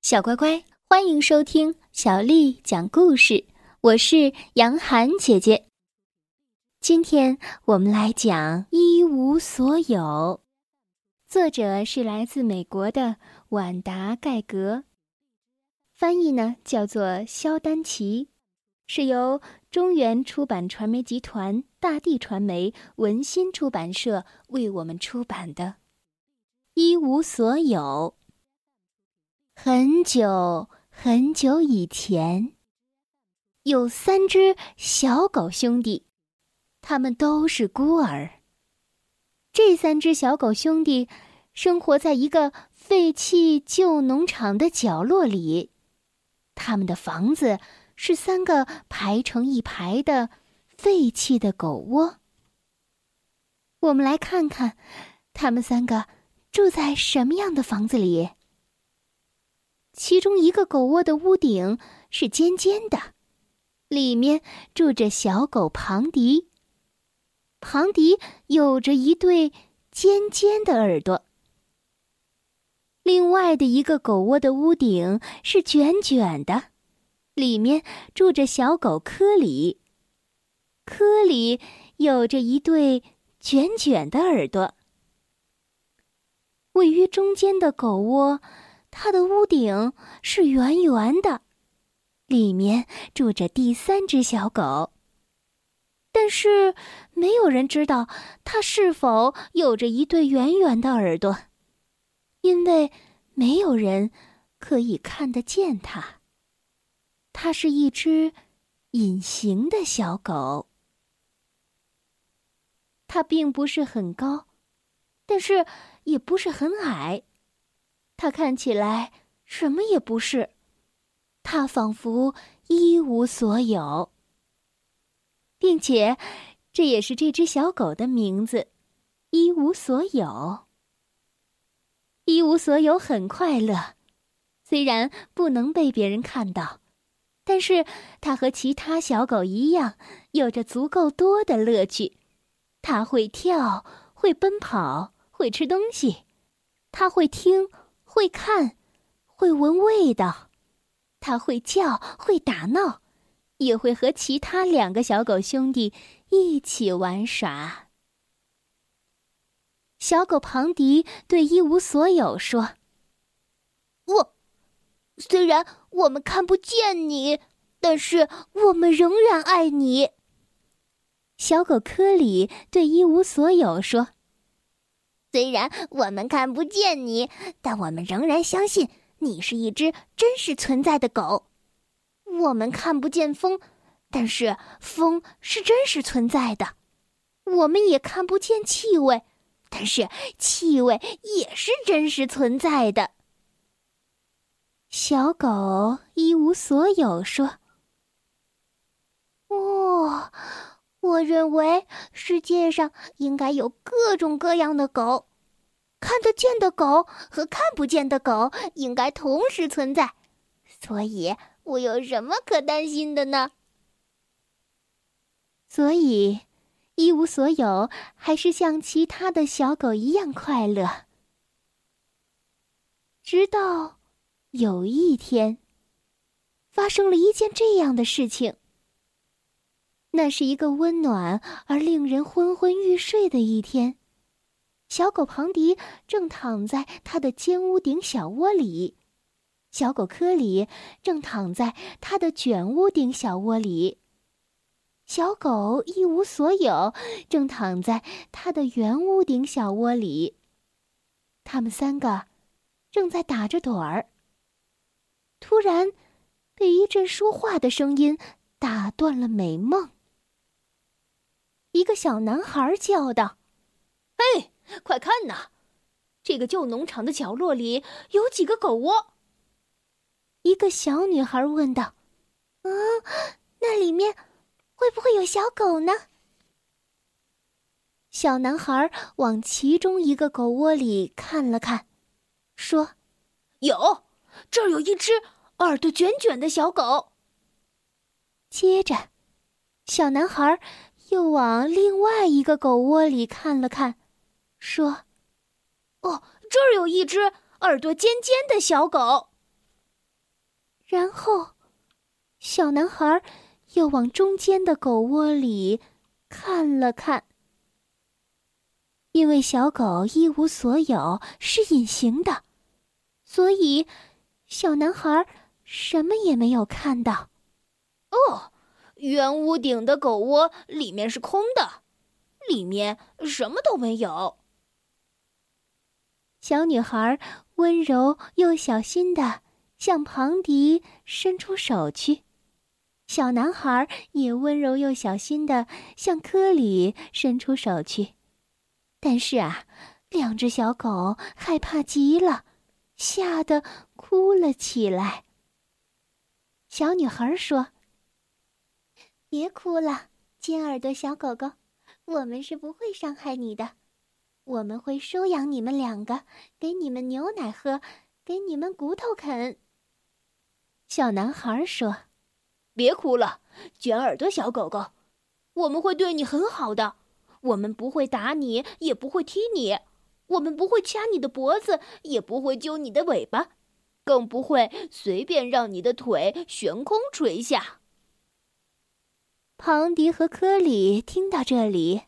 小乖乖，欢迎收听小丽讲故事。我是杨涵姐姐。今天我们来讲《一无所有》，作者是来自美国的晚达盖格，翻译呢叫做肖丹奇，是由中原出版传媒集团、大地传媒、文心出版社为我们出版的《一无所有》。很久很久以前，有三只小狗兄弟，他们都是孤儿。这三只小狗兄弟生活在一个废弃旧农场的角落里，他们的房子是三个排成一排的废弃的狗窝。我们来看看，他们三个住在什么样的房子里。其中一个狗窝的屋顶是尖尖的，里面住着小狗庞迪。庞迪有着一对尖尖的耳朵。另外的一个狗窝的屋顶是卷卷的，里面住着小狗科里。科里有着一对卷卷的耳朵。位于中间的狗窝。它的屋顶是圆圆的，里面住着第三只小狗。但是没有人知道它是否有着一对圆圆的耳朵，因为没有人可以看得见它。它是一只隐形的小狗。它并不是很高，但是也不是很矮。他看起来什么也不是，他仿佛一无所有，并且这也是这只小狗的名字——一无所有。一无所有很快乐，虽然不能被别人看到，但是它和其他小狗一样，有着足够多的乐趣。它会跳，会奔跑，会吃东西，它会听。会看，会闻味道，它会叫，会打闹，也会和其他两个小狗兄弟一起玩耍。小狗庞迪对一无所有说：“我，虽然我们看不见你，但是我们仍然爱你。”小狗科里对一无所有说。虽然我们看不见你，但我们仍然相信你是一只真实存在的狗。我们看不见风，但是风是真实存在的。我们也看不见气味，但是气味也是真实存在的。小狗一无所有说：“哦。”我认为世界上应该有各种各样的狗，看得见的狗和看不见的狗应该同时存在，所以我有什么可担心的呢？所以，一无所有还是像其他的小狗一样快乐。直到有一天，发生了一件这样的事情。那是一个温暖而令人昏昏欲睡的一天，小狗庞迪正躺在他的尖屋顶小窝里，小狗科里正躺在他的卷屋顶小窝里，小狗一无所有正躺在他的圆屋顶小窝里。他们三个正在打着盹儿。突然，被一阵说话的声音打断了美梦。一个小男孩叫道：“嘿，快看呐！这个旧农场的角落里有几个狗窝。”一个小女孩问道：“嗯，那里面会不会有小狗呢？”小男孩往其中一个狗窝里看了看，说：“有，这儿有一只耳朵卷卷的小狗。”接着，小男孩。又往另外一个狗窝里看了看，说：“哦，这儿有一只耳朵尖尖的小狗。”然后，小男孩又往中间的狗窝里看了看。因为小狗一无所有，是隐形的，所以小男孩什么也没有看到。哦，圆屋顶的狗窝里面是空的，里面什么都没有。小女孩温柔又小心的向庞迪伸出手去，小男孩也温柔又小心的向科里伸出手去。但是啊，两只小狗害怕极了，吓得哭了起来。小女孩说：“别哭了，尖耳朵小狗狗，我们是不会伤害你的，我们会收养你们两个，给你们牛奶喝，给你们骨头啃。”小男孩说：“别哭了，卷耳朵小狗狗，我们会对你很好的。”我们不会打你，也不会踢你，我们不会掐你的脖子，也不会揪你的尾巴，更不会随便让你的腿悬空垂下。庞迪和科里听到这里，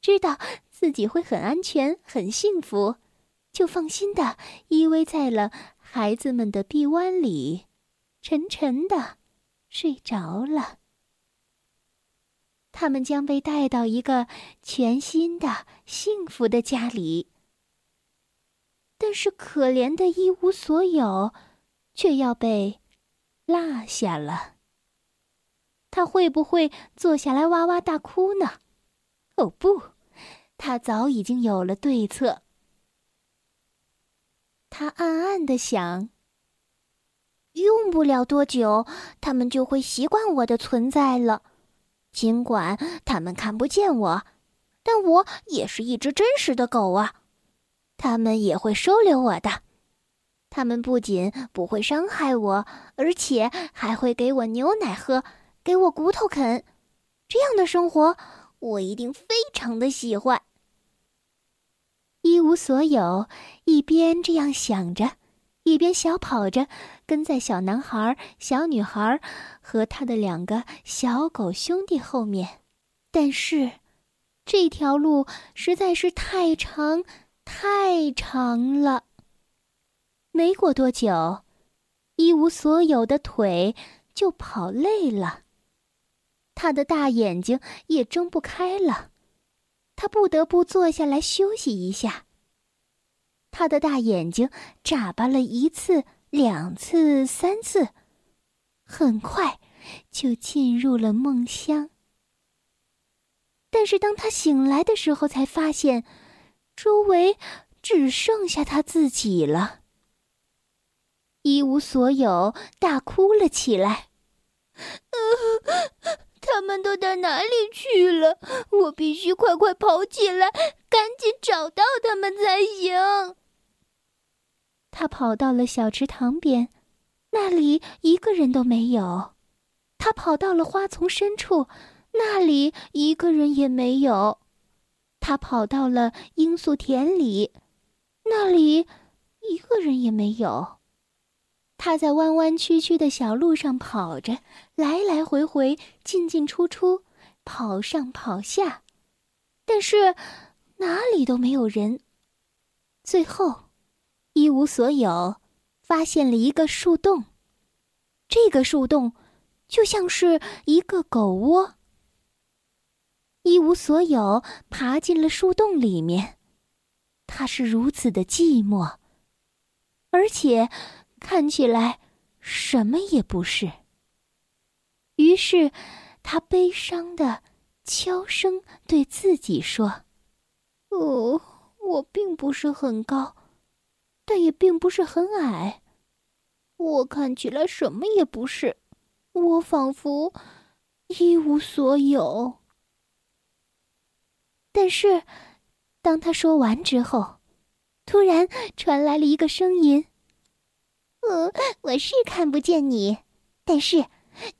知道自己会很安全、很幸福，就放心的依偎在了孩子们的臂弯里，沉沉的睡着了。他们将被带到一个全新的、幸福的家里，但是可怜的一无所有，却要被落下了。他会不会坐下来哇哇大哭呢？哦不，他早已经有了对策。他暗暗的想：用不了多久，他们就会习惯我的存在了。尽管他们看不见我，但我也是一只真实的狗啊！他们也会收留我的。他们不仅不会伤害我，而且还会给我牛奶喝，给我骨头啃。这样的生活，我一定非常的喜欢。一无所有，一边这样想着。一边小跑着，跟在小男孩、小女孩和他的两个小狗兄弟后面。但是，这条路实在是太长、太长了。没过多久，一无所有的腿就跑累了，他的大眼睛也睁不开了，他不得不坐下来休息一下。他的大眼睛眨巴了一次、两次、三次，很快就进入了梦乡。但是当他醒来的时候，才发现周围只剩下他自己了，一无所有，大哭了起来。他们都到哪里去了？我必须快快跑起来，赶紧找到他们才行。他跑到了小池塘边，那里一个人都没有；他跑到了花丛深处，那里一个人也没有；他跑到了罂粟田里，那里一个人也没有。他在弯弯曲曲的小路上跑着，来来回回，进进出出，跑上跑下，但是哪里都没有人。最后。一无所有，发现了一个树洞。这个树洞就像是一个狗窝。一无所有，爬进了树洞里面。他是如此的寂寞，而且看起来什么也不是。于是，他悲伤的悄声对自己说：“哦，我并不是很高。”但也并不是很矮，我看起来什么也不是，我仿佛一无所有。但是，当他说完之后，突然传来了一个声音：“呃，我是看不见你，但是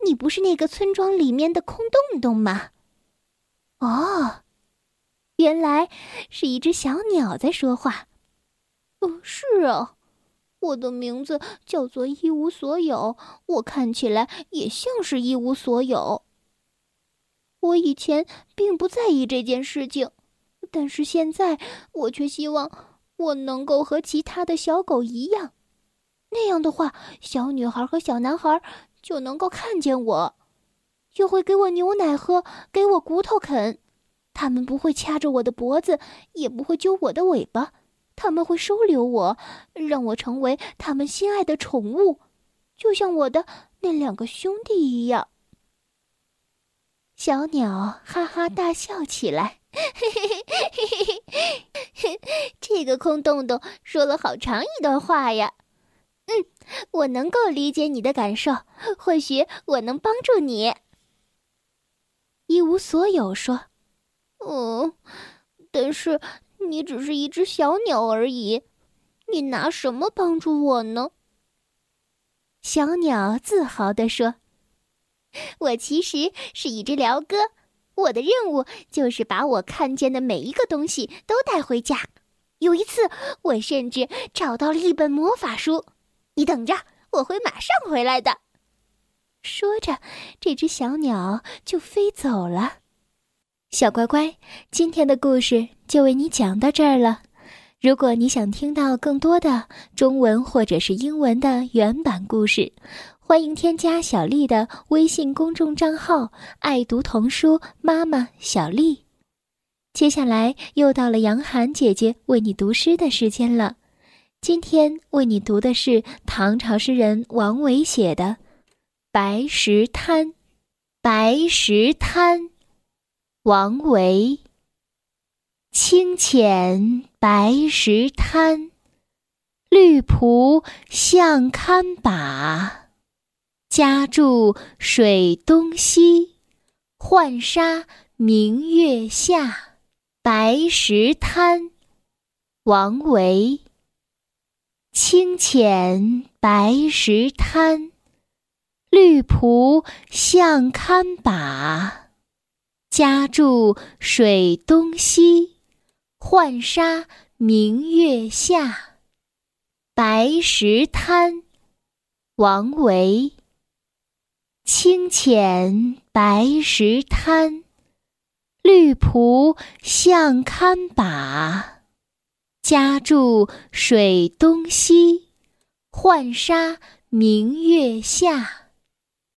你不是那个村庄里面的空洞洞吗？”哦，原来是一只小鸟在说话。哦，是啊，我的名字叫做一无所有，我看起来也像是一无所有。我以前并不在意这件事情，但是现在我却希望我能够和其他的小狗一样。那样的话，小女孩和小男孩就能够看见我，就会给我牛奶喝，给我骨头啃。他们不会掐着我的脖子，也不会揪我的尾巴。他们会收留我，让我成为他们心爱的宠物，就像我的那两个兄弟一样。小鸟哈哈大笑起来，嘿嘿嘿嘿嘿嘿嘿，这个空洞洞说了好长一段话呀。嗯，我能够理解你的感受，或许我能帮助你。一无所有说：“嗯，但是。”你只是一只小鸟而已，你拿什么帮助我呢？小鸟自豪地说：“我其实是一只鹩哥，我的任务就是把我看见的每一个东西都带回家。有一次，我甚至找到了一本魔法书。你等着，我会马上回来的。”说着，这只小鸟就飞走了。小乖乖，今天的故事就为你讲到这儿了。如果你想听到更多的中文或者是英文的原版故事，欢迎添加小丽的微信公众账号“爱读童书妈妈小丽”。接下来又到了杨涵姐姐为你读诗的时间了。今天为你读的是唐朝诗人王维写的《白石滩》。白石滩。王维。清浅白石滩，绿蒲向堪把。家住水东西，浣纱明月下。白石滩，王维。清浅白石滩，绿蒲向堪把。家住水东西，浣纱明月下。白石滩，王维。清浅白石滩，绿蒲向堪把。家住水东西，浣纱明月下。